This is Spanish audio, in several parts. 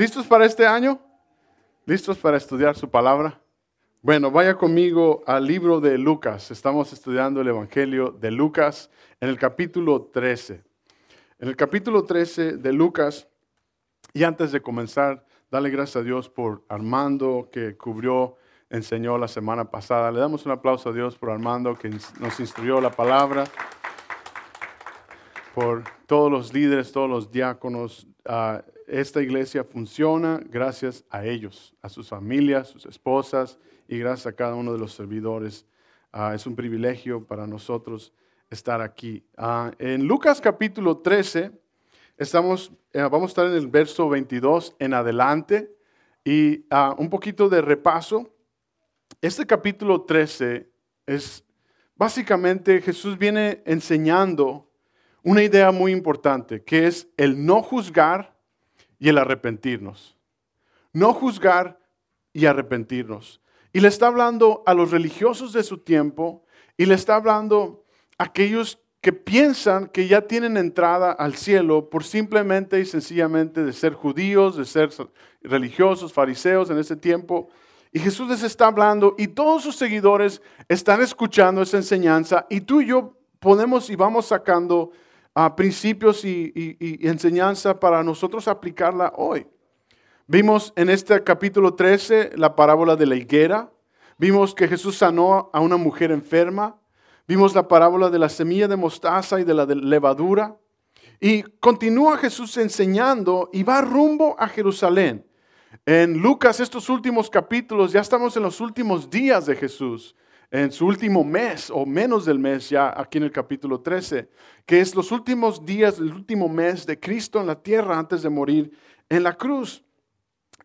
¿Listos para este año? ¿Listos para estudiar su palabra? Bueno, vaya conmigo al libro de Lucas. Estamos estudiando el Evangelio de Lucas en el capítulo 13. En el capítulo 13 de Lucas, y antes de comenzar, dale gracias a Dios por Armando que cubrió, enseñó la semana pasada. Le damos un aplauso a Dios por Armando que nos instruyó la palabra por todos los líderes, todos los diáconos. Ah, esta iglesia funciona gracias a ellos, a sus familias, sus esposas y gracias a cada uno de los servidores. Ah, es un privilegio para nosotros estar aquí. Ah, en Lucas capítulo 13, estamos, eh, vamos a estar en el verso 22 en adelante y un poquito de repaso. Este capítulo 13 es básicamente Jesús viene enseñando una idea muy importante, que es el no juzgar y el arrepentirnos. No juzgar y arrepentirnos. Y le está hablando a los religiosos de su tiempo y le está hablando a aquellos que piensan que ya tienen entrada al cielo por simplemente y sencillamente de ser judíos, de ser religiosos, fariseos en ese tiempo. Y Jesús les está hablando y todos sus seguidores están escuchando esa enseñanza y tú y yo podemos y vamos sacando principios y, enseñanza para nosotros aplicarla hoy. Vimos en este capítulo 13 la parábola de la higuera, vimos que Jesús sanó a una mujer enferma, vimos la parábola de la semilla de mostaza y de la levadura, y continúa Jesús enseñando y va rumbo a Jerusalén. En Lucas, estos últimos capítulos, ya estamos en los últimos días de Jesús en su último mes o menos del mes ya aquí en el capítulo 13, que es los últimos días, el último mes de Cristo en la tierra antes de morir en la cruz.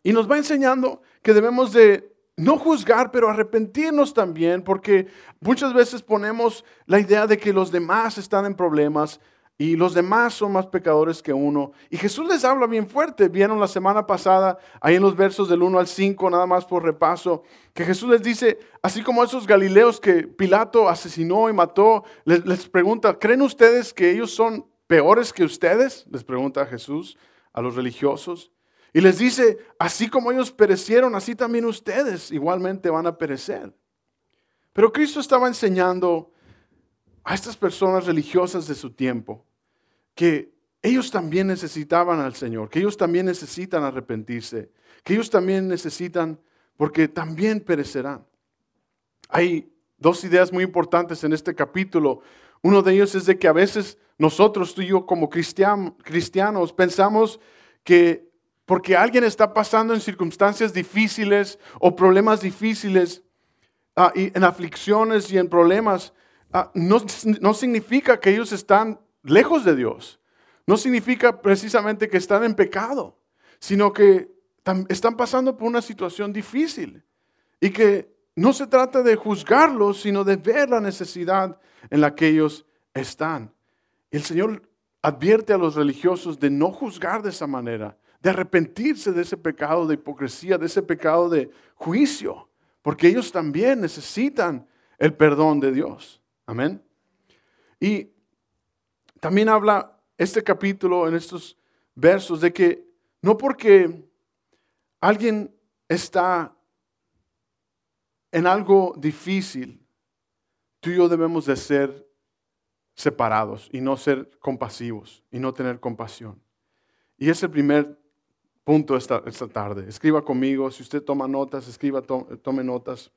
Y nos va enseñando que debemos de no juzgar, pero arrepentirnos también, porque muchas veces ponemos la idea de que los demás están en problemas y los demás son más pecadores que uno. Y Jesús les habla bien fuerte. Vieron la semana pasada, ahí en los versos del 1 al 5, nada más por repaso, que Jesús les dice, así como esos galileos que Pilato asesinó y mató, les, pregunta, ¿creen ustedes que ellos son peores que ustedes? Les pregunta Jesús a los religiosos. Y les dice, así como ellos perecieron, así también ustedes igualmente van a perecer. Pero Cristo estaba enseñando a estas personas religiosas de su tiempo que ellos también necesitaban al Señor, que ellos también necesitan arrepentirse, que ellos también necesitan, porque también perecerán. Hay dos ideas muy importantes en este capítulo. Uno de ellos es de que a veces nosotros, tú y yo como cristianos, pensamos que porque alguien está pasando en circunstancias difíciles o problemas difíciles, ah, y en aflicciones y en problemas, Ah, no, significa que ellos están lejos de Dios. No significa precisamente que están en pecado, sino que están pasando por una situación difícil y que no se trata de juzgarlos, sino de ver la necesidad en la que ellos están. El Señor advierte a los religiosos de no juzgar de esa manera, de arrepentirse de ese pecado de hipocresía, de ese pecado de juicio, porque ellos también necesitan el perdón de Dios. Amén. Y también habla este capítulo en estos versos de que no porque alguien está en algo difícil, tú y yo debemos de ser separados y no ser compasivos y no tener compasión. Y es el primer punto esta, esta tarde. Escriba conmigo, si usted toma notas, escriba, tome notas.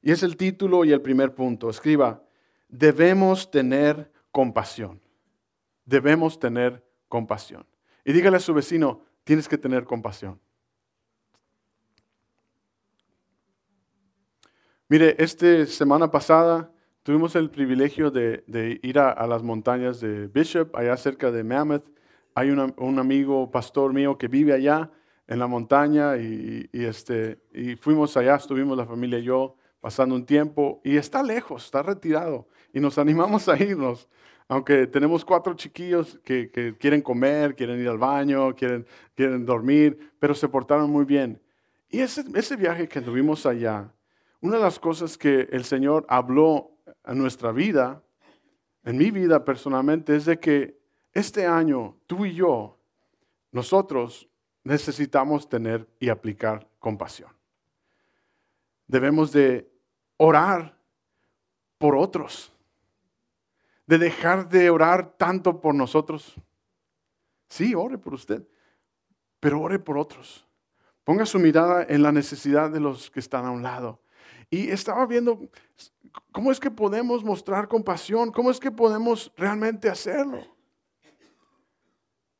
Y es el título y el primer punto. Escriba, debemos tener compasión. Debemos tener compasión. Y dígale a su vecino, tienes que tener compasión. Mire, esta semana pasada tuvimos el privilegio de, ir a, las montañas de Bishop, allá cerca de Mammoth. Hay un amigo, pastor mío, que vive allá en la montaña y, este, y fuimos allá, estuvimos la familia y yo pasando un tiempo y está lejos, está retirado y nos animamos a irnos. Aunque tenemos cuatro chiquillos que, quieren comer, quieren ir al baño, quieren, quieren dormir, pero se portaron muy bien. Y ese, ese viaje que tuvimos allá, una de las cosas que el Señor habló a nuestra vida, en mi vida personalmente, es de que este año tú y yo, nosotros necesitamos tener y aplicar compasión. Debemos de orar por otros, de dejar de orar tanto por nosotros. Sí, ore por usted, pero ore por otros. Ponga su mirada en la necesidad de los que están a un lado. Y estaba viendo cómo es que podemos mostrar compasión, cómo es que podemos realmente hacerlo.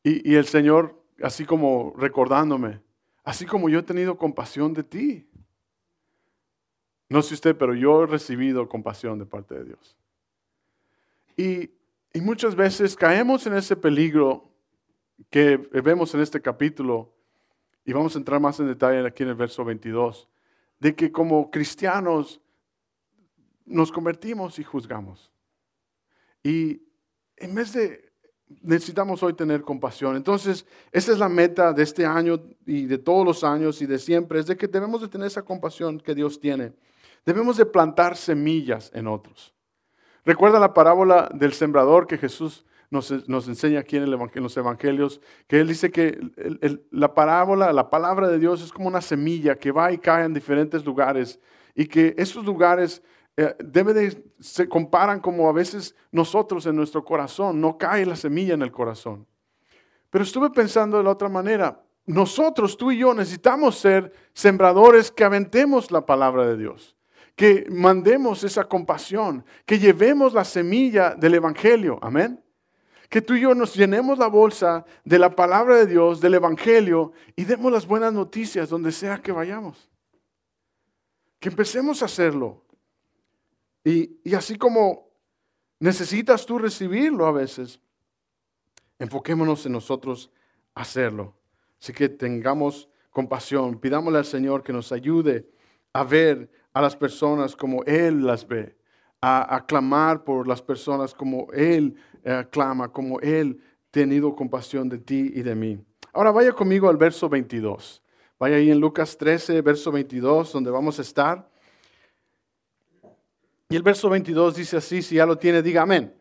Y, y el Señor, así como recordándome, así como yo he tenido compasión de ti. No sé usted, pero yo he recibido compasión de parte de Dios. Y, muchas veces caemos en ese peligro que vemos en este capítulo y vamos a entrar más en detalle aquí en el verso 22, de que como cristianos nos convertimos y juzgamos. Y en vez de, necesitamos hoy tener compasión. Entonces, esa es la meta de este año y de todos los años y de siempre, es de que debemos de tener esa compasión que Dios tiene. Debemos de plantar semillas en otros. Recuerda la parábola del sembrador que Jesús nos, enseña aquí en, los evangelios, que él dice que la parábola, la palabra de Dios es como una semilla que va y cae en diferentes lugares y que esos lugares eh, se comparan como a veces nosotros en nuestro corazón, no cae la semilla en el corazón. Pero estuve pensando de la otra manera, nosotros, tú y yo, necesitamos ser sembradores que aventemos la palabra de Dios, que mandemos esa compasión, que llevemos la semilla del Evangelio, amén que tú y yo nos llenemos la bolsa de la palabra de Dios, del Evangelio, y demos las buenas noticias donde sea que vayamos. Que empecemos a hacerlo. Y, y así como necesitas tú recibirlo a veces, enfoquémonos en nosotros hacerlo. Así que tengamos compasión, pidámosle al Señor que nos ayude a ver a las personas como Él las ve, a, clamar por las personas como Él eh, clama, como Él tenido compasión de ti y de mí. Ahora vaya conmigo al verso 22. Vaya ahí en Lucas 13, verso 22, donde vamos a estar. Y el verso 22 dice así, si ya lo tiene, diga amén.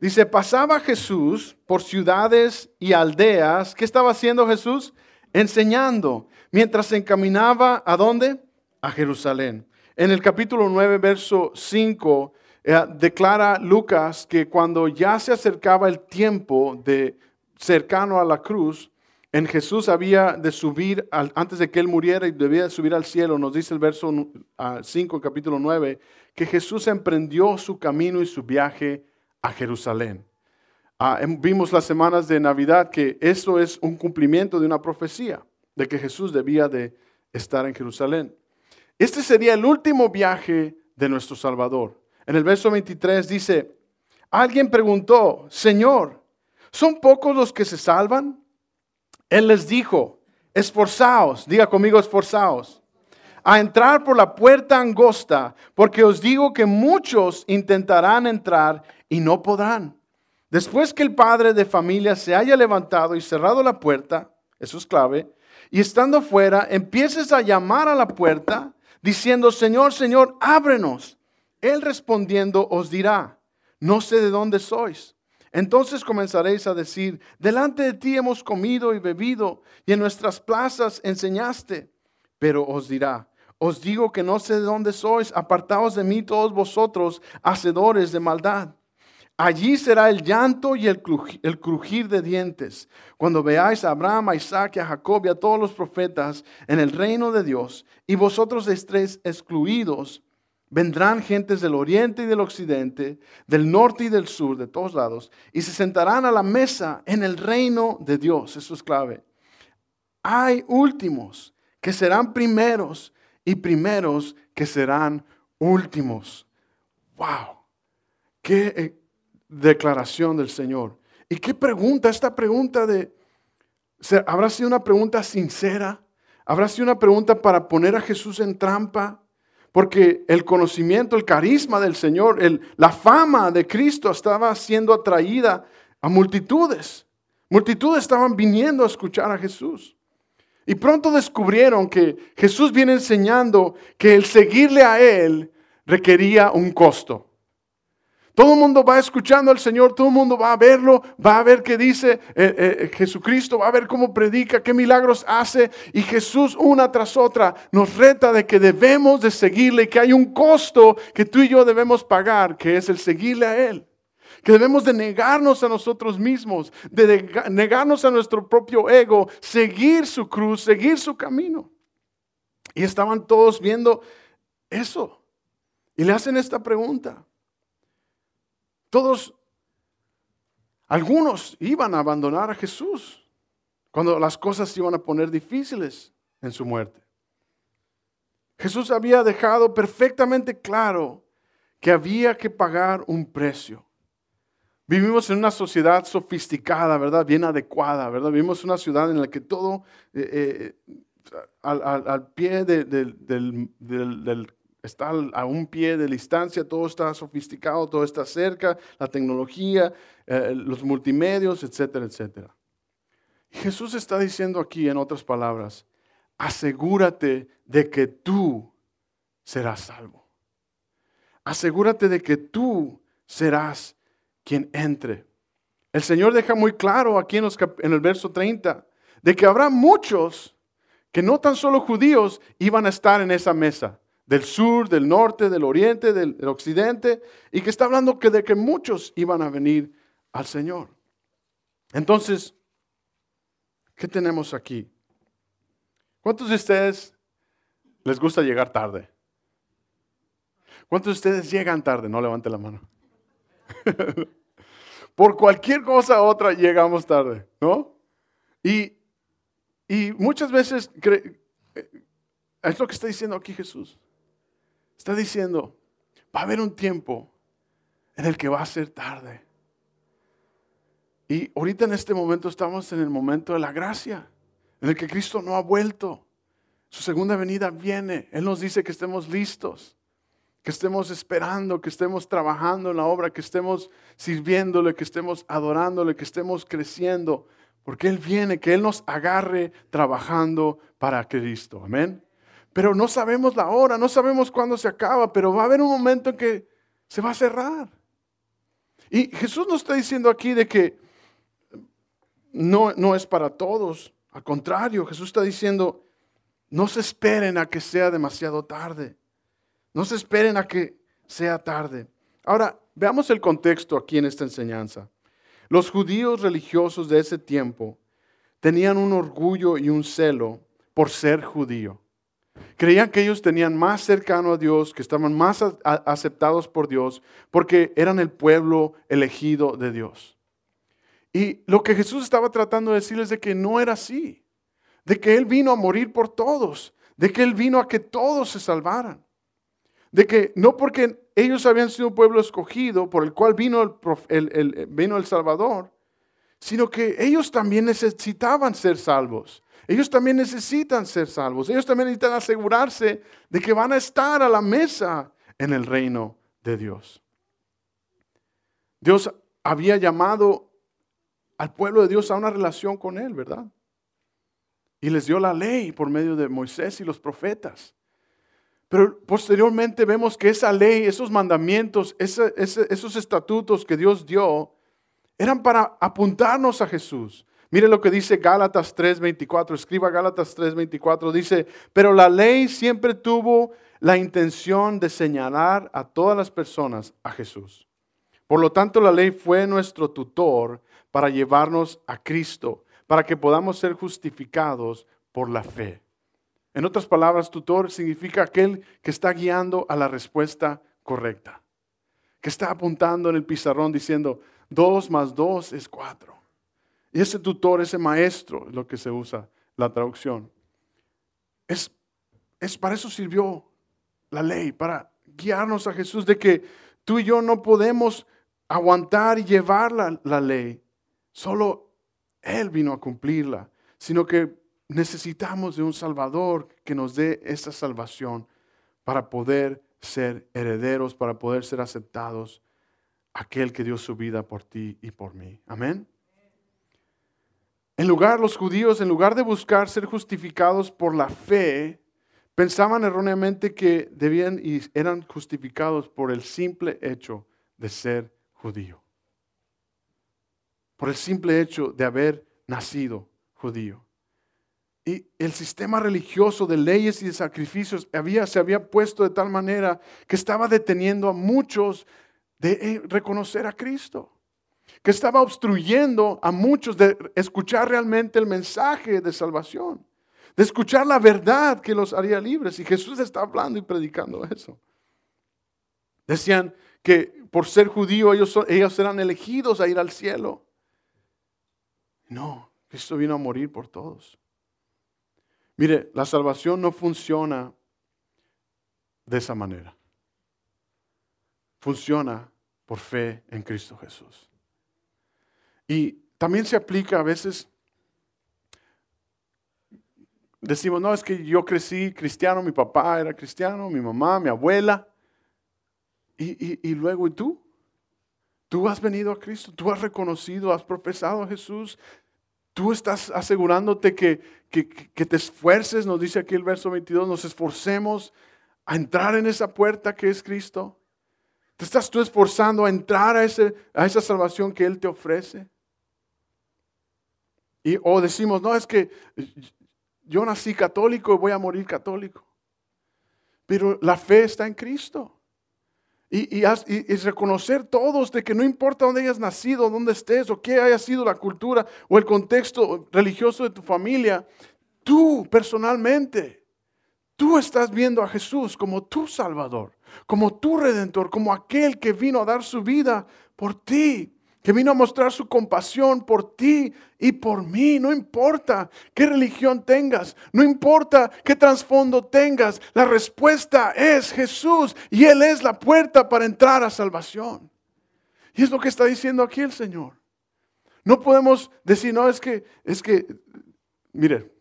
Dice, pasaba Jesús por ciudades y aldeas. ¿Qué estaba haciendo Jesús? Enseñando, mientras se encaminaba a dónde? A Jerusalén. En el capítulo 9, verso 5, eh, declara Lucas que cuando ya se acercaba el tiempo de cercano a la cruz, en Jesús había de subir, antes de que él muriera y debía de subir al cielo, nos dice el verso 5, capítulo 9, que Jesús emprendió su camino y su viaje a Jerusalén. Ah, em, vimos las semanas de Navidad que eso es un cumplimiento de una profecía, de que Jesús debía de estar en Jerusalén. Este sería el último viaje de nuestro Salvador. En el verso 23 dice, alguien preguntó, Señor, ¿son pocos los que se salvan? Él les dijo, esforzaos, diga conmigo esforzaos, a entrar por la puerta angosta, porque os digo que muchos intentarán entrar y no podrán. Después que el padre de familia se haya levantado y cerrado la puerta, eso es clave, y estando fuera, empieces a llamar a la puerta, diciendo, Señor, Señor, ábrenos. Él respondiendo os dirá, no sé de dónde sois. Entonces comenzaréis a decir, delante de ti hemos comido y bebido, y en nuestras plazas enseñaste. Pero os dirá, os digo que no sé de dónde sois, apartaos de mí todos vosotros, hacedores de maldad. Allí será el llanto y el crujir, de dientes, cuando veáis a Abraham, a Isaac a Jacob y a todos los profetas en el reino de Dios, y vosotros estéis excluidos Vendrán gentes del oriente y del occidente, del norte y del sur, de todos lados, y se sentarán a la mesa en el reino de Dios. Eso es clave. Hay últimos que serán primeros y primeros que serán últimos. ¡Wow! ¡Qué eh, declaración del Señor! ¿Y qué pregunta? Esta pregunta de... ¿Habrá sido una pregunta sincera? ¿Habrá sido una pregunta para poner a Jesús en trampa? Porque el conocimiento, el carisma del Señor, la fama de Cristo estaba siendo atraída a multitudes. Multitudes estaban viniendo a escuchar a Jesús. Y pronto descubrieron que Jesús viene enseñando que el seguirle a Él requería un costo. Todo el mundo va escuchando al Señor, todo el mundo va a verlo, va a ver qué dice eh, eh, Jesucristo, va a ver cómo predica, qué milagros hace. Y Jesús una tras otra nos reta de que debemos de seguirle, que hay un costo que tú y yo debemos pagar, que es el seguirle a Él. Que debemos de negarnos a nosotros mismos, de negarnos a nuestro propio ego, seguir su cruz, seguir su camino. Y estaban todos viendo eso. Y le hacen esta pregunta. Todos, algunos iban a abandonar a Jesús cuando las cosas se iban a poner difíciles en su muerte. Jesús había dejado perfectamente claro que había que pagar un precio. Vivimos en una sociedad sofisticada, ¿verdad? Bien adecuada, ¿verdad? Vivimos en una ciudad en la que todo eh, eh, al, pie del, del, está a un pie de distancia, todo está sofisticado, todo está cerca, la tecnología, eh, los multimedios, etcétera, etcétera. Jesús está diciendo aquí, en otras palabras, asegúrate de que tú serás salvo. Asegúrate de que tú serás quien entre. El Señor deja muy claro aquí en, en el verso 30 de que habrá muchos que no tan solo judíos iban a estar en esa mesa, del sur, del norte, del oriente, del, occidente, y que está hablando que de que muchos iban a venir al Señor. Entonces, ¿qué tenemos aquí? ¿Cuántos de ustedes les gusta llegar tarde? ¿Cuántos de ustedes llegan tarde? No levante la mano. Por cualquier cosa otra llegamos tarde, ¿no? Y, y muchas veces eh, es lo que está diciendo aquí Jesús. Está diciendo, va a haber un tiempo en el que va a ser tarde. Y ahorita en este momento estamos en el momento de la gracia, en el que Cristo no ha vuelto. Su segunda venida viene. Él nos dice que estemos listos, que estemos esperando, que estemos trabajando en la obra, que estemos sirviéndole, que estemos adorándole, que estemos creciendo, porque Él viene, que Él nos agarre trabajando para Cristo. Amén pero no sabemos la hora, no sabemos cuándo se acaba, pero va a haber un momento en que se va a cerrar. Y Jesús nos está diciendo aquí de que no, no es para todos, al contrario, Jesús está diciendo, no se esperen a que sea demasiado tarde, no se esperen a que sea tarde. Ahora, veamos el contexto aquí en esta enseñanza. Los judíos religiosos de ese tiempo tenían un orgullo y un celo por ser judío. Creían que ellos tenían más cercano a Dios, que estaban más aceptados por Dios, porque eran el pueblo elegido de Dios. Y lo que Jesús estaba tratando de decirles de que no era así, de que Él vino a morir por todos, de que Él vino a que todos se salvaran, de que no porque ellos habían sido un pueblo escogido por el cual vino el, vino el Salvador, sino que ellos también necesitaban ser salvos. Ellos también necesitan ser salvos. Ellos también necesitan asegurarse de que van a estar a la mesa en el reino de Dios. Dios había llamado al pueblo de Dios a una relación con Él, ¿verdad? Y les dio la ley por medio de Moisés y los profetas. Pero posteriormente vemos que esa ley, esos mandamientos, esos estatutos que Dios dio, eran para apuntarnos a Jesús, Mire lo que dice Gálatas 3:24. Escriba Gálatas 3:24. Dice, pero la ley siempre tuvo la intención de señalar a todas las personas a Jesús. Por lo tanto, la ley fue nuestro tutor para llevarnos a Cristo, para que podamos ser justificados por la fe. En otras palabras, tutor significa aquel que está guiando a la respuesta correcta, que está apuntando en el pizarrón diciendo, dos más dos es cuatro. Y ese tutor, ese maestro, es lo que se usa la traducción. Es, es para eso sirvió la ley, para guiarnos a Jesús de que tú y yo no podemos aguantar y llevar la, la ley. Solo Él vino a cumplirla, sino que necesitamos de un Salvador que nos dé esa salvación para poder ser herederos, para poder ser aceptados, aquel que dio su vida por ti y por mí. Amén. En lugar, los judíos, en lugar de buscar ser justificados por la fe, pensaban erróneamente que debían y eran justificados por el simple hecho de ser judío. Por el simple hecho de haber nacido judío. Y el sistema religioso de leyes y de sacrificios había, se había puesto de tal manera que estaba deteniendo a muchos de eh, reconocer a Cristo, que estaba obstruyendo a muchos de escuchar realmente el mensaje de salvación, de escuchar la verdad que los haría libres. Y Jesús está hablando y predicando eso. Decían que por ser judío ellos, ellos eran elegidos a ir al cielo. No, Cristo vino a morir por todos. Mire, la salvación no funciona de esa manera. Funciona por fe en Cristo Jesús. Y también se aplica a veces, decimos, no, es que yo crecí cristiano, mi papá era cristiano, mi mamá, mi abuela. Y, y luego, ¿y tú? Tú has venido a Cristo, tú has reconocido, has profesado a Jesús, Tú estás asegurándote que, que, te esfuerces, nos dice aquí el verso 22, nos esforcemos a entrar en esa puerta que es Cristo. ¿Te estás tú esforzando a entrar a, ese, a esa salvación que Él te ofrece? Y, o decimos, no, es que yo nací católico y voy a morir católico. Pero la fe está en Cristo. Y, reconocer todos de que no importa dónde hayas nacido, dónde estés o qué haya sido la cultura o el contexto religioso de tu familia, tú personalmente, tú estás viendo a Jesús como tu Salvador, como tu Redentor, como aquel que vino a dar su vida por ti que vino a mostrar su compasión por ti y por mí. No importa qué religión tengas, no importa qué trasfondo tengas, la respuesta es Jesús y Él es la puerta para entrar a salvación. Y es lo que está diciendo aquí el Señor. No podemos decir, no, es que, es que, mire,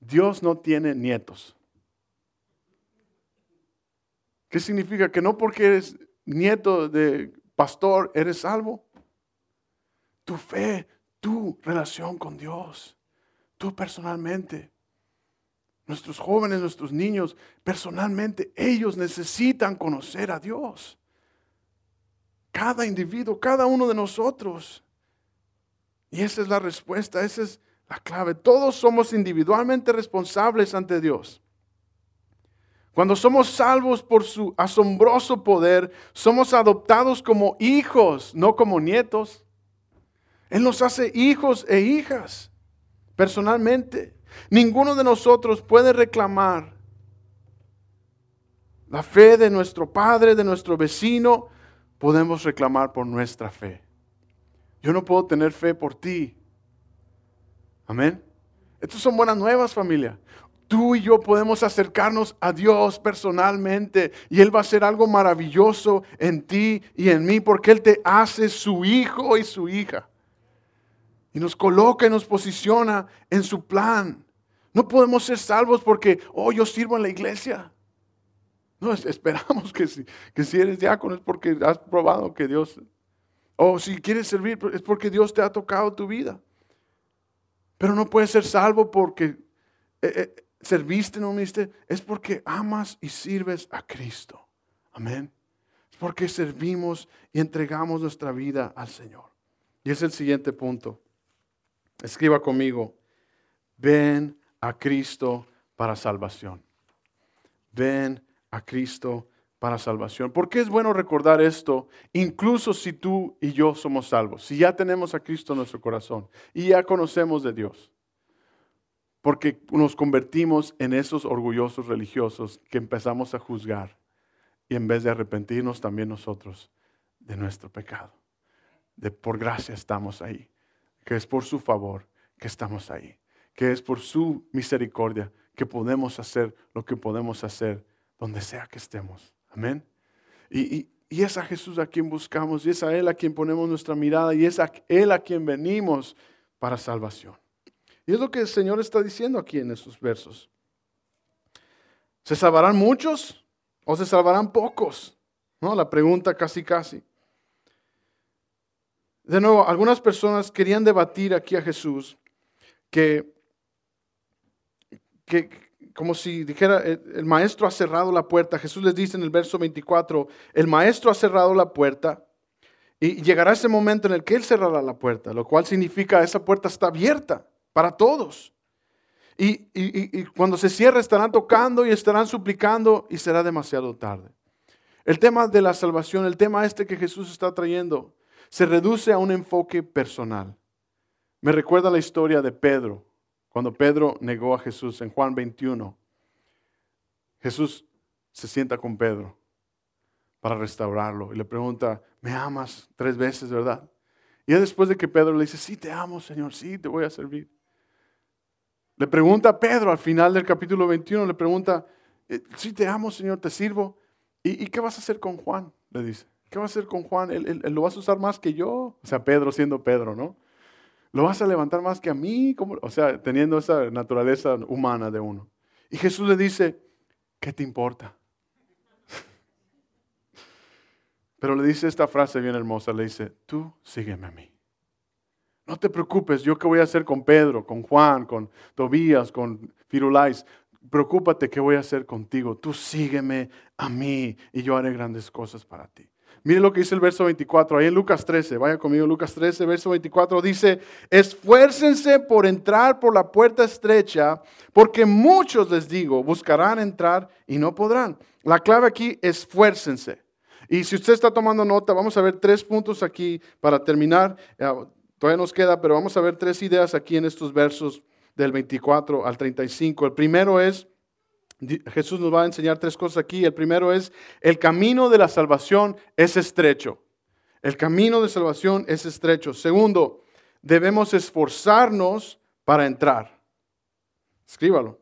Dios no tiene nietos. ¿Qué significa? Que no porque eres nieto de pastor eres salvo tu fe, tu relación con Dios, tú personalmente. Nuestros jóvenes, nuestros niños, personalmente, ellos necesitan conocer a Dios. Cada individuo, cada uno de nosotros. Y esa es la respuesta, esa es la clave. Todos somos individualmente responsables ante Dios. Cuando somos salvos por su asombroso poder, somos adoptados como hijos, no como nietos. Él nos hace hijos e hijas personalmente. Ninguno de nosotros puede reclamar la fe de nuestro padre, de nuestro vecino. Podemos reclamar por nuestra fe. Yo no puedo tener fe por ti. Amén. Estas son buenas nuevas, familia. Tú y yo podemos acercarnos a Dios personalmente y Él va a hacer algo maravilloso en ti y en mí porque Él te hace su hijo y su hija y nos coloca y nos posiciona en su plan. No podemos ser salvos porque, oh, yo sirvo en la iglesia. No, esperamos que si, que si eres diácono es porque has probado que Dios, o si quieres servir es porque Dios te ha tocado tu vida. Pero no puedes ser salvo porque eh, eh, serviste, no viste, es porque amas y sirves a Cristo. Amén. Es porque servimos y entregamos nuestra vida al Señor. Y es el siguiente punto. Escriba conmigo, ven a Cristo para salvación. Ven a Cristo para salvación. ¿Por qué es bueno recordar esto? Incluso si tú y yo somos salvos, si ya tenemos a Cristo en nuestro corazón y ya conocemos de Dios. Porque nos convertimos en esos orgullosos religiosos que empezamos a juzgar y en vez de arrepentirnos también nosotros de nuestro pecado. De por gracia estamos ahí que es por su favor que estamos ahí, que es por su misericordia que podemos hacer lo que podemos hacer donde sea que estemos. Amén. Y, es a Jesús a quien buscamos, y es a Él a quien ponemos nuestra mirada, y es a Él a quien venimos para salvación. Y es lo que el Señor está diciendo aquí en estos versos. ¿Se salvarán muchos o se salvarán pocos? ¿No? La pregunta casi casi. De nuevo, algunas personas querían debatir aquí a Jesús que, que como si dijera, el, maestro ha cerrado la puerta. Jesús les dice en el verso 24, el maestro ha cerrado la puerta Y llegará ese momento en el que Él cerrará la puerta, lo cual significa esa puerta está abierta para todos. Y, y, cuando se cierra estarán tocando y estarán suplicando y será demasiado tarde. El tema de la salvación, el tema este que Jesús está trayendo, se reduce a un enfoque personal. Me recuerda la historia de Pedro, cuando Pedro negó a Jesús en Juan 21. Jesús se sienta con Pedro para restaurarlo y le pregunta, ¿me amas tres veces, verdad? Y después de que Pedro le dice, sí, te amo, Señor, sí, te voy a servir. Le pregunta a Pedro al final del capítulo 21, le pregunta, eh, sí, te amo, Señor, te sirvo. ¿Y, qué vas a hacer con Juan? Le dice, ¿qué vas a hacer con Juan? ¿Él, lo vas a usar más que yo? O sea, Pedro siendo Pedro, ¿no? ¿Lo vas a levantar más que a mí? O sea, teniendo esa naturaleza humana de uno. Y Jesús le dice, ¿qué te importa? Pero le dice esta frase bien hermosa, le dice, tú sígueme a mí. No te preocupes, yo qué voy a hacer con Pedro, con Juan, con Tobías, con Firulais. Preocúpate qué voy a hacer contigo. Tú sígueme a mí y yo haré grandes cosas para ti. Mire lo que dice el verso 24, ahí en Lucas 13, vaya conmigo, Lucas 13, verso 24, dice, esfuércense por entrar por la puerta estrecha, porque muchos, les digo, buscarán entrar y no podrán. La clave aquí, esfuércense. Y si usted está tomando nota, vamos a ver tres puntos aquí para terminar. Eh, todavía nos queda, pero vamos a ver tres ideas aquí en estos versos del 24 al 35. El primero es, Jesús nos va a enseñar tres cosas aquí. El primero es, el camino de la salvación es estrecho. El camino de salvación es estrecho. Segundo, debemos esforzarnos para entrar. Escríbalo.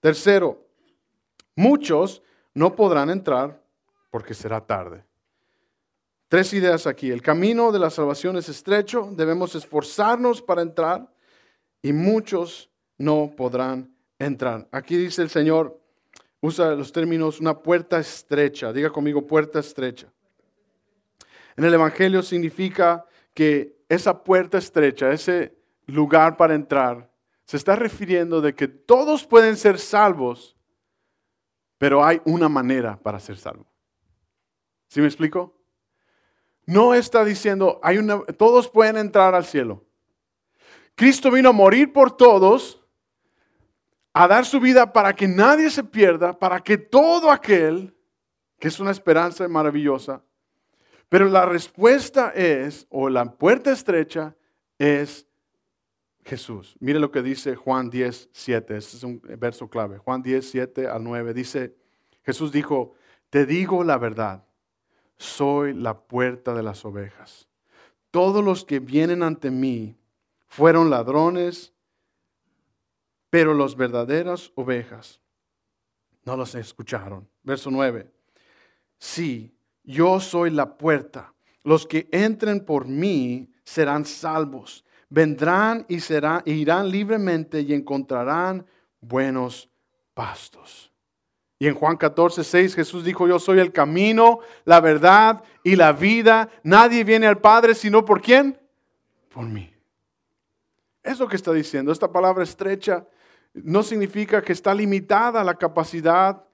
Tercero, muchos no podrán entrar porque será tarde. Tres ideas aquí. El camino de la salvación es estrecho, debemos esforzarnos para entrar y muchos no podrán entrar. Aquí dice el Señor, usa los términos una puerta estrecha. Diga conmigo, puerta estrecha. En el Evangelio significa que esa puerta estrecha, ese lugar para entrar, se está refiriendo de que todos pueden ser salvos, pero hay una manera para ser salvo. ¿Sí me explico? No está diciendo, hay una, todos pueden entrar al cielo. Cristo vino a morir por todos, a dar su vida para que nadie se pierda, para que todo aquel, que es una esperanza maravillosa, pero la respuesta es, o la puerta estrecha es Jesús. Mire lo que dice Juan 10, 7, este es un verso clave. Juan 10, 7 al 9 dice, Jesús dijo, te digo la verdad soy la puerta de las ovejas. Todos los que vienen ante mí fueron ladrones, pero las verdaderas ovejas no los escucharon. Verso 9. Sí, yo soy la puerta. Los que entren por mí serán salvos. Vendrán y serán, irán libremente y encontrarán buenos pastos. Y en Juan 14, 6 Jesús dijo, yo soy el camino, la verdad y la vida. Nadie viene al Padre sino por quién? Por mí. Es lo que está diciendo. Esta palabra estrecha no significa que está limitada la capacidad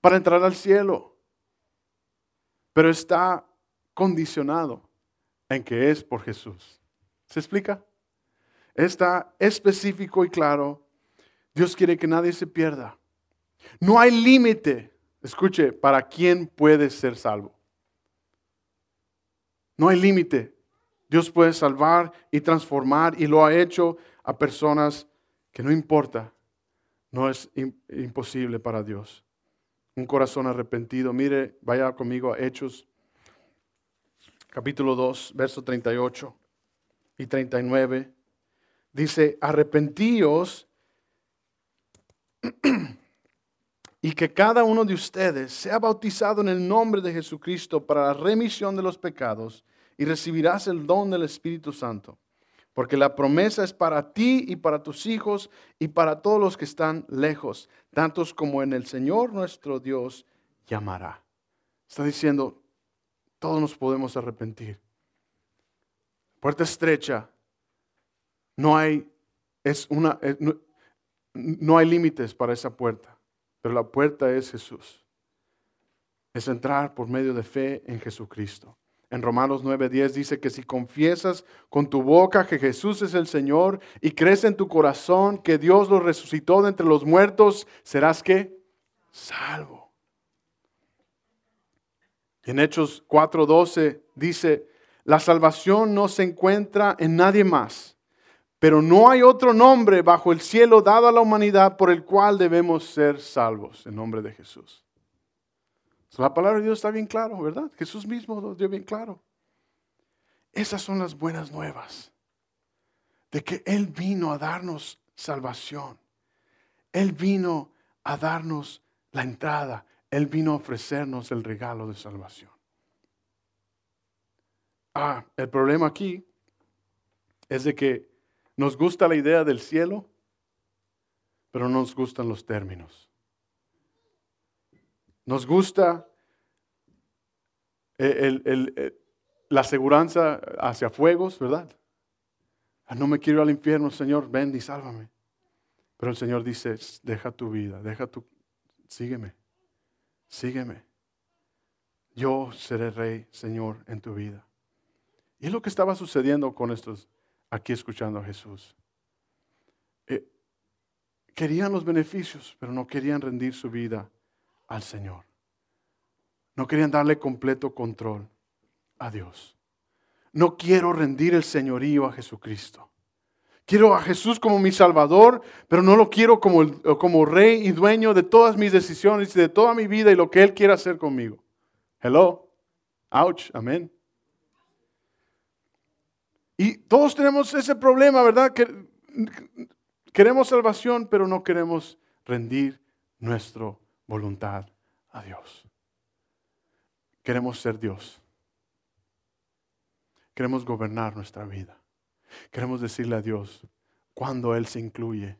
para entrar al cielo, pero está condicionado en que es por Jesús. ¿Se explica? Está específico y claro. Dios quiere que nadie se pierda. No hay límite, escuche, para quién puede ser salvo. No hay límite. Dios puede salvar y transformar y lo ha hecho a personas que no importa. No es imposible para Dios. Un corazón arrepentido. Mire, vaya conmigo a Hechos, capítulo 2, verso 38 y 39. Dice, arrepentíos y que cada uno de ustedes sea bautizado en el nombre de Jesucristo para la remisión de los pecados y recibirás el don del Espíritu Santo. Porque la promesa es para ti y para tus hijos y para todos los que están lejos, tantos como en el Señor nuestro Dios llamará. Está diciendo, todos nos podemos arrepentir. Puerta estrecha, no hay, es una, no hay límites para esa puerta. Pero la puerta es Jesús. Es entrar por medio de fe en Jesucristo. En Romanos 9:10 dice que si confiesas con tu boca que Jesús es el Señor y crees en tu corazón que Dios lo resucitó de entre los muertos, serás que salvo. En Hechos 4:12 dice, la salvación no se encuentra en nadie más, pero no hay otro nombre bajo el cielo dado a la humanidad por el cual debemos ser salvos, en nombre de Jesús. La palabra de Dios está bien claro, ¿verdad? Jesús mismo lo dio bien claro. Esas son las buenas nuevas de que Él vino a darnos salvación. Él vino a darnos la entrada. Él vino a ofrecernos el regalo de salvación. Ah, el problema aquí es de que nos gusta la idea del cielo, pero no nos gustan los términos. Nos gusta la aseguranza hacia fuegos, ¿verdad? Ah, no me quiero ir al infierno, Señor, ven y sálvame. Pero el Señor dice, deja tu vida, deja tu, sígueme, sígueme. Yo seré rey, Señor, en tu vida. Y es lo que estaba sucediendo con estos aquí escuchando a Jesús. Eh, querían los beneficios, pero no querían rendir su vida al Señor. No querían darle completo control a Dios. No quiero rendir el señorío a Jesucristo. Quiero a Jesús como mi Salvador, pero no lo quiero como, como rey y dueño de todas mis decisiones y de toda mi vida y lo que Él quiera hacer conmigo. Hello. Ouch. Amén. Y todos tenemos ese problema, ¿verdad? Que queremos salvación, pero no queremos rendir nuestra voluntad a Dios. Queremos ser Dios. Queremos gobernar nuestra vida. Queremos decirle a Dios cuando Él se incluye.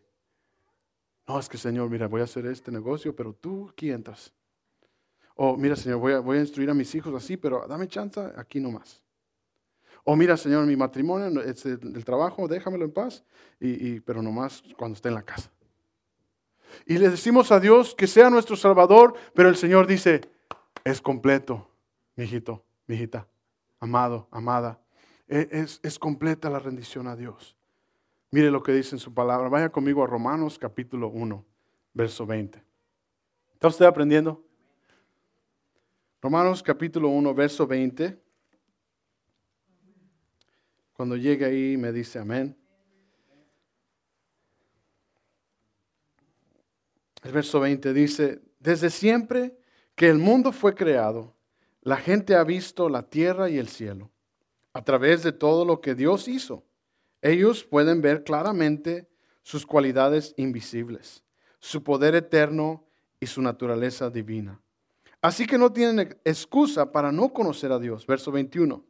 No, es que Señor, mira, voy a hacer este negocio, pero tú aquí entras. O mira, Señor, voy a, instruir a mis hijos así, pero dame chance aquí nomás. O mira, Señor, mi matrimonio, el trabajo, déjamelo en paz, y, pero nomás cuando esté en la casa. Y le decimos a Dios que sea nuestro Salvador, pero el Señor dice, es completo, mi hijito, mi hijita, amado, amada. E, es, es completa la rendición a Dios. Mire lo que dice en su palabra. Vaya conmigo a Romanos capítulo 1, verso 20. ¿Está usted aprendiendo? Romanos capítulo 1, verso 20. Cuando llegue ahí me dice amén. El verso 20 dice, desde siempre que el mundo fue creado, la gente ha visto la tierra y el cielo. A través de todo lo que Dios hizo, ellos pueden ver claramente sus cualidades invisibles, su poder eterno y su naturaleza divina. Así que no tienen excusa para no conocer a Dios. Verso 21.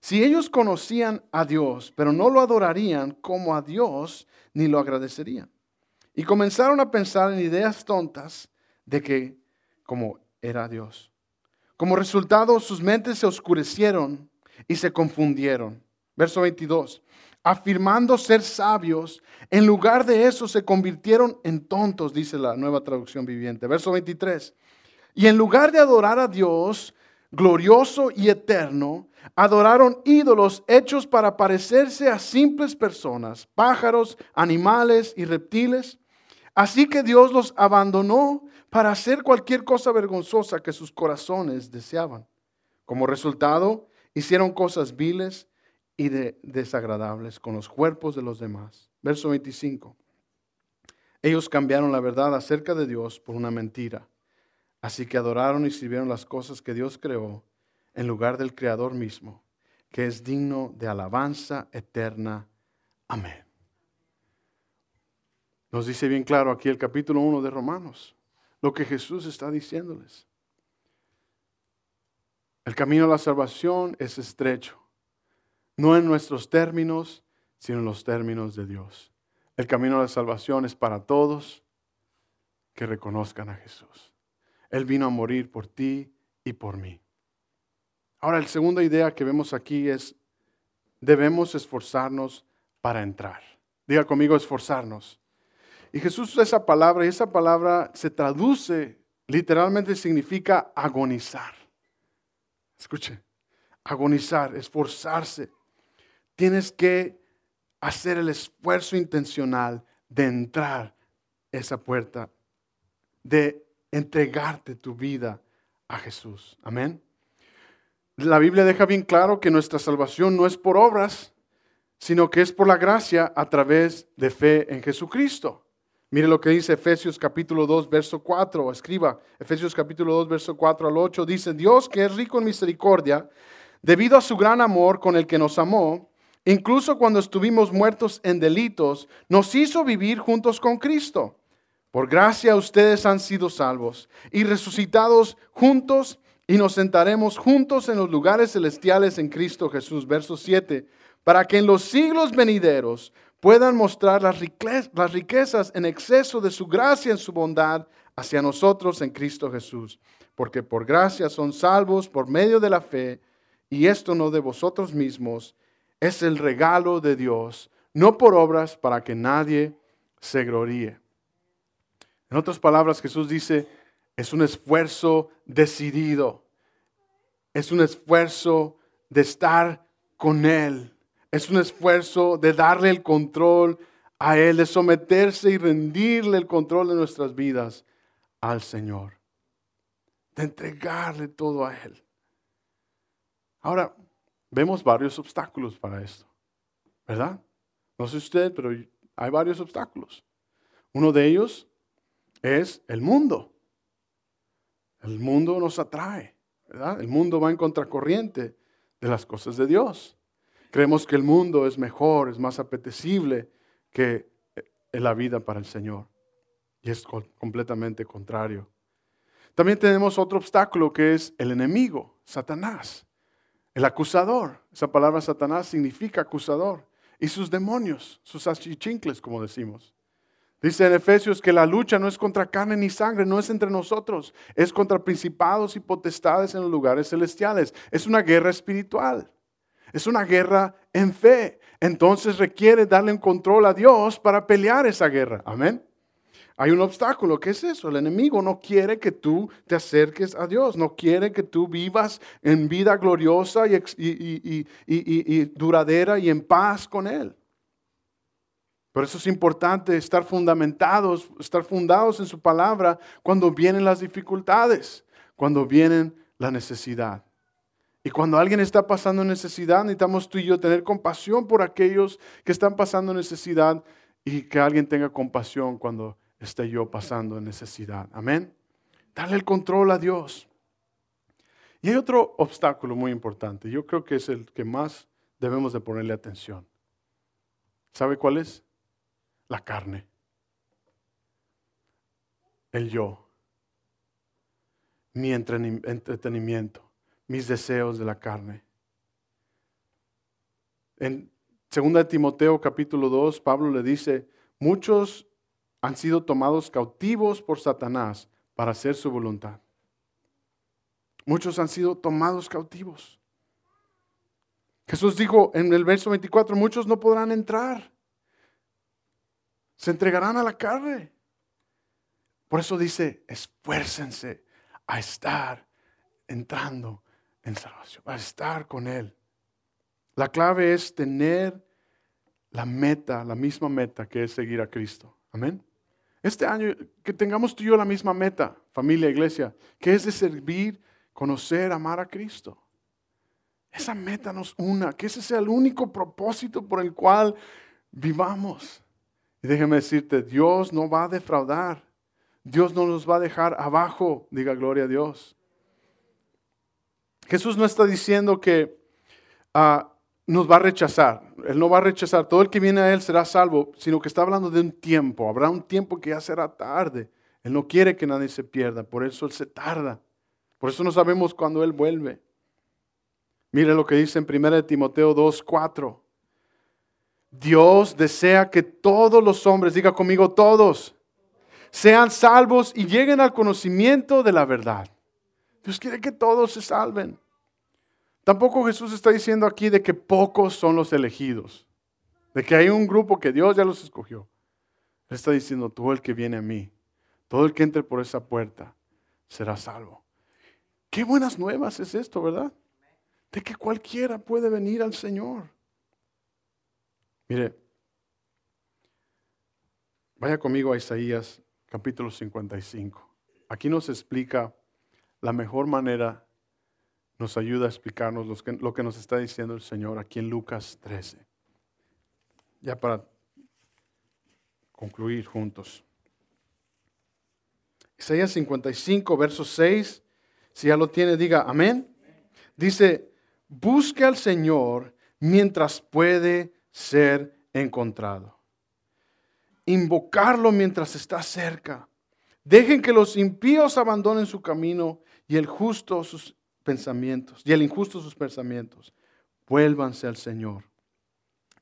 Si ellos conocían a Dios, pero no lo adorarían como a Dios, ni lo agradecerían. Y comenzaron a pensar en ideas tontas de que como era Dios. Como resultado, sus mentes se oscurecieron y se confundieron. Verso 22. Afirmando ser sabios, en lugar de eso se convirtieron en tontos, dice la nueva traducción viviente. Verso 23. Y en lugar de adorar a Dios, glorioso y eterno, adoraron ídolos hechos para parecerse a simples personas, pájaros, animales y reptiles. Así que Dios los abandonó para hacer cualquier cosa vergonzosa que sus corazones deseaban. Como resultado, hicieron cosas viles y desagradables con los cuerpos de los demás. Verso 25. Ellos cambiaron la verdad acerca de Dios por una mentira Así que adoraron y sirvieron las cosas que Dios creó en lugar del Creador mismo, que es digno de alabanza eterna. Amén. Nos dice bien claro aquí el capítulo 1 de Romanos, lo que Jesús está diciéndoles. El camino a la salvación es estrecho, no en nuestros términos, sino en los términos de Dios. El camino a la salvación es para todos que reconozcan a Jesús. Él vino a morir por ti y por mí. Ahora, la segunda idea que vemos aquí es, debemos esforzarnos para entrar. Diga conmigo, esforzarnos. Y Jesús usa esa palabra y esa palabra se traduce, literalmente significa agonizar. Escuche, agonizar, esforzarse. Tienes que hacer el esfuerzo intencional de entrar esa puerta, de entregarte tu vida a Jesús. Amén. La Biblia deja bien claro que nuestra salvación no es por obras, sino que es por la gracia a través de fe en Jesucristo. Mire lo que dice Efesios capítulo 2, verso 4. Escriba Efesios capítulo 2, verso 4 al 8. Dice, Dios que es rico en misericordia, debido a su gran amor con el que nos amó, incluso cuando estuvimos muertos en delitos, nos hizo vivir juntos con Cristo. Por gracia ustedes han sido salvos y resucitados juntos y nos sentaremos juntos en los lugares celestiales en Cristo Jesús. Verso 7. Para que en los siglos venideros puedan mostrar las riquezas en exceso de su gracia en su bondad hacia nosotros en Cristo Jesús. Porque por gracia son salvos por medio de la fe, y esto no de vosotros mismos, es el regalo de Dios, no por obras para que nadie se gloríe. En otras palabras, Jesús dice, es un esfuerzo decidido, es un esfuerzo de estar con Él, es un esfuerzo de darle el control a Él, de someterse y rendirle el control de nuestras vidas al Señor, de entregarle todo a Él. Ahora, vemos varios obstáculos para esto, ¿verdad? No sé usted, pero hay varios obstáculos. Uno de ellos es el mundo. El mundo nos atrae. El mundo va en contracorriente de las cosas de Dios. Creemos que el mundo es mejor, es más apetecible que eh, la vida para el Señor. Y es completamente contrario. También tenemos otro obstáculo que es el enemigo, Satanás, el acusador. Esa palabra Satanás significa acusador. Y sus demonios, sus achichincles, como decimos. Dice en Efesios que la lucha no es contra carne ni sangre, no es entre nosotros, es contra principados y potestades en los lugares celestiales. Es una guerra espiritual. Es una guerra en fe. Entonces requiere darle un control a Dios para pelear esa guerra. Amén. Hay un obstáculo. ¿Qué es eso? El enemigo no quiere que tú te acerques a Dios. No quiere que tú vivas en vida gloriosa y, y duradera y en paz con Él. Por eso es importante estar fundamentados, estar fundados en su palabra cuando vienen las dificultades, cuando vienen la necesidad. Y cuando alguien está pasando necesidad, necesitamos tú y yo tener compasión por aquellos que están pasando necesidad y que alguien tenga compasión cuando esté yo pasando necesidad. Amén. Dale el control a Dios. Y hay otro obstáculo muy importante. Yo creo que es el que más debemos de ponerle atención. ¿Sabe cuál es? La carne. El yo. Mi entretenimiento mis deseos de la carne. En 2 Timoteo capítulo 2, Pablo le dice, muchos han sido tomados cautivos por Satanás para hacer su voluntad. Muchos han sido tomados cautivos. Jesús dijo en el verso 24, muchos no podrán entrar. Se entregarán a la carne. Por eso dice, esfuércense a estar entrando en salvación, a estar con Él. La clave es tener la meta, la misma meta que es seguir a Cristo. Amén. Este año que tengamos tú y yo la misma meta, familia, iglesia, que es de servir, conocer, amar a Cristo. Esa meta nos una, que ese sea el único propósito por el cual vivamos. Y déjeme decirte, Dios no va a defraudar. Dios no nos va a dejar abajo, diga gloria a Dios. Jesús no está diciendo que ah, nos va a rechazar. Él no va a rechazar. Todo el que viene a Él será salvo, sino que está hablando de un tiempo. Habrá un tiempo que ya será tarde. Él no quiere que nadie se pierda. Por eso Él se tarda. Por eso no sabemos cuándo Él vuelve. Mire lo que dice en 1 Timoteo 2, 4. Dios desea que todos los hombres, diga conmigo todos, sean salvos y lleguen al conocimiento de la verdad. Dios quiere que todos se salven. Tampoco Jesús está diciendo aquí de que pocos son los elegidos, de que hay un grupo que Dios ya los escogió. Él está diciendo, todo el que viene a mí, todo el que entre por esa puerta, será salvo. Qué buenas nuevas es esto, ¿verdad? de que cualquiera puede venir al Señor. Mire, vaya conmigo a Isaías capítulo 55. Aquí nos explica la mejor manera, nos ayuda a explicarnos lo que, nos está diciendo el Señor aquí en Lucas 13. Ya para concluir juntos. Isaías 55, verso 6. Si ya lo tiene, diga amén. Dice, busque al Señor mientras puede ser encontrado. Invocarlo mientras está cerca. Dejen que los impíos abandonen su camino y el justo sus pensamientos, y el injusto sus pensamientos. Vuélvanse al Señor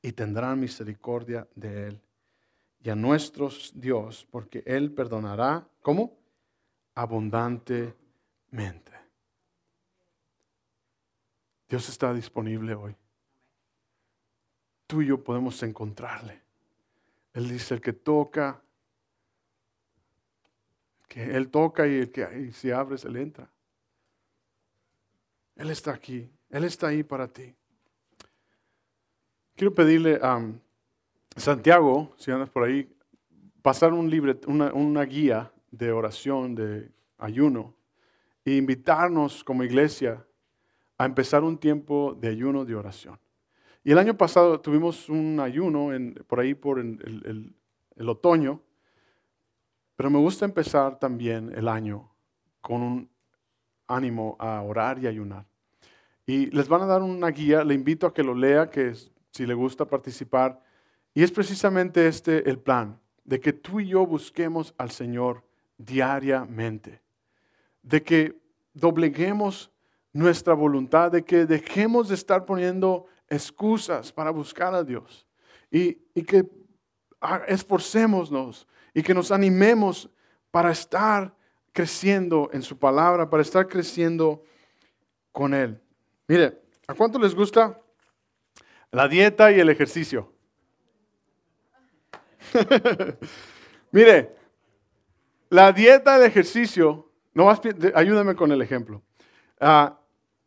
y tendrán misericordia de Él y a nuestro Dios, porque Él perdonará, ¿cómo? Abundantemente. Dios está disponible hoy. Tú y yo podemos encontrarle. Él dice, el que toca, que Él toca y el que si abre se le entra. Él está aquí, Él está ahí para ti. Quiero pedirle a Santiago, si andas por ahí, pasar un libre, una, una guía de oración, de ayuno, e invitarnos como iglesia a empezar un tiempo de ayuno, de oración. Y el año pasado tuvimos un ayuno por ahí por el, otoño, pero me gusta empezar también el año con un ánimo a orar y ayunar. Y les van a dar una guía, le invito a que lo lea, que si le gusta participar. Y es precisamente este el plan, de que tú y yo busquemos al Señor diariamente, de que dobleguemos nuestra voluntad, de que dejemos de estar poniendo excusas para buscar a Dios y, que esforcémonos y que nos animemos para estar creciendo en su palabra, para estar creciendo con Él. Mire, ¿a cuánto les gusta la dieta y el ejercicio? Mire, la dieta y el ejercicio, no ayúdame con el ejemplo. Ah,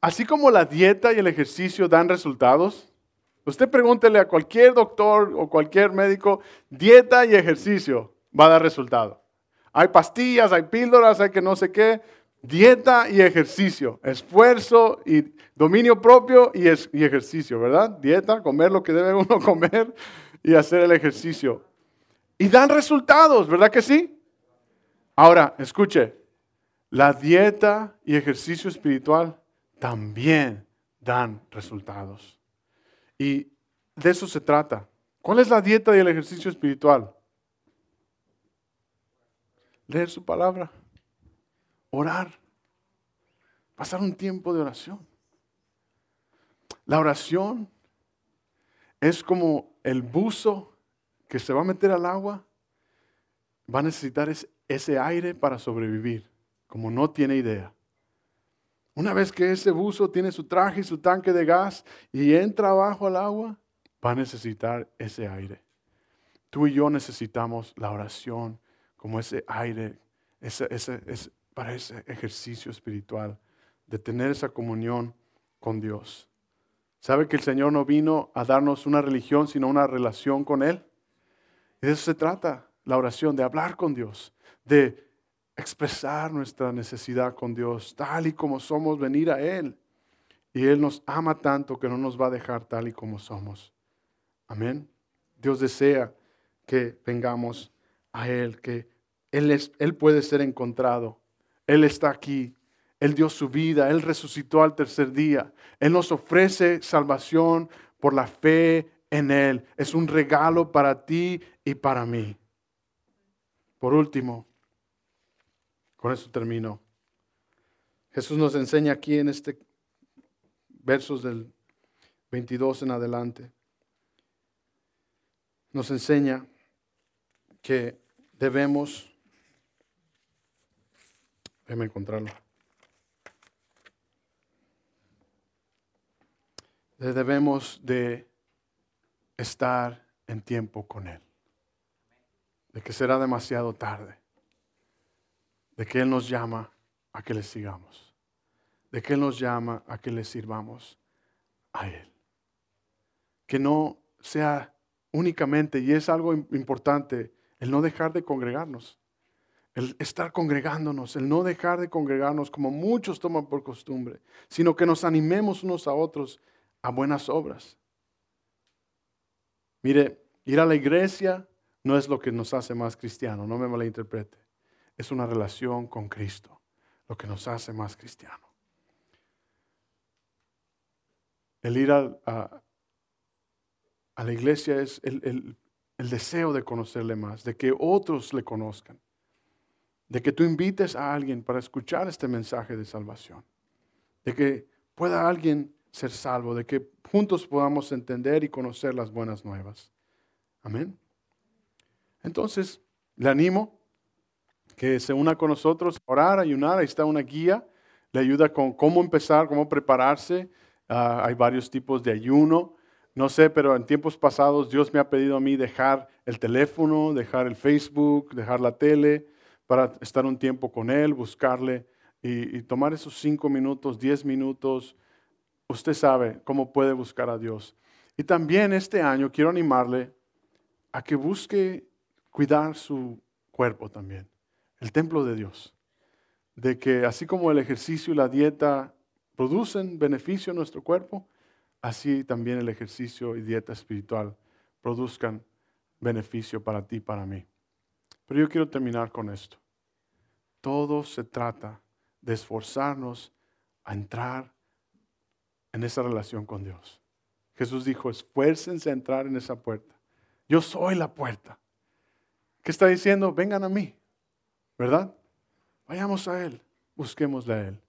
así como la dieta y el ejercicio dan resultados, usted pregúntele a cualquier doctor o cualquier médico, dieta y ejercicio va a dar resultado. Hay pastillas, hay píldoras, hay que no sé qué, dieta y ejercicio, esfuerzo y dominio propio y, ejercicio, ¿verdad? Dieta, comer lo que debe uno comer y hacer el ejercicio. Y dan resultados, ¿verdad que sí? Ahora, escuche, la dieta y ejercicio espiritual también dan resultados. Y de eso se trata. ¿Cuál es la dieta y el ejercicio espiritual? Leer su palabra, orar, pasar un tiempo de oración. La oración es como el buzo que se va a meter al agua, va a necesitar ese aire para sobrevivir como no tiene idea. Una vez que ese buzo tiene su traje y su tanque de gas y entra abajo al agua, va a necesitar ese aire. Tú y yo necesitamos la oración como ese aire ese, para ese ejercicio espiritual, de tener esa comunión con Dios. ¿Sabe que el Señor no vino a darnos una religión, sino una relación con Él? De eso se trata la oración, de hablar con Dios, de expresar nuestra necesidad con Dios, tal y como somos, venir a Él. Y Él nos ama tanto que no nos va a dejar tal y como somos. Amén. Dios desea que vengamos a Él, que Él, es, Él puede ser encontrado. Él está aquí. Él dio su vida. Él resucitó al tercer día. Él nos ofrece salvación por la fe en Él. Es un regalo para ti y para mí. Por último, con eso termino. Jesús nos enseña aquí en este versos del 22 en adelante. Nos enseña que debemos, déjeme encontrarlo. Debemos de estar en tiempo con Él. De que será demasiado tarde de que Él nos llama a que le sigamos, de que Él nos llama a que le sirvamos, a Él. Que no sea únicamente, y es algo importante, el no dejar de congregarnos, el estar congregándonos, el no dejar de congregarnos como muchos toman por costumbre, sino que nos animemos unos a otros a buenas obras. Mire, ir a la iglesia no es lo que nos hace más cristianos, no me malinterprete. Es una relación con Cristo lo que nos hace más cristianos. El ir a, la iglesia es el, el deseo de conocerle más, de que otros le conozcan, de que tú invites a alguien para escuchar este mensaje de salvación, de que pueda alguien ser salvo, de que juntos podamos entender y conocer las buenas nuevas. Amén. Entonces, le animo que se una con nosotros, orar, ayunar, ahí está una guía, le ayuda con cómo empezar, cómo prepararse. Ah, hay varios tipos de ayuno. No sé, pero en tiempos pasados Dios me ha pedido a mí dejar el teléfono, dejar el Facebook, dejar la tele, para estar un tiempo con Él, buscarle y, y tomar esos cinco minutos, diez minutos. Usted sabe cómo puede buscar a Dios. Y también este año quiero animarle a que busque cuidar su cuerpo también, el templo de Dios. De que así como el ejercicio y la dieta producen beneficio a nuestro cuerpo, así también el ejercicio y dieta espiritual produzcan beneficio para ti y para mí. Pero yo quiero terminar con esto. Todo se trata de esforzarnos a entrar en esa relación con Dios. Jesús dijo, esfuércense a entrar en esa puerta. Yo soy la puerta. ¿Qué está diciendo? Vengan a mí, ¿verdad? Vayamos a Él, busquémosle a Él.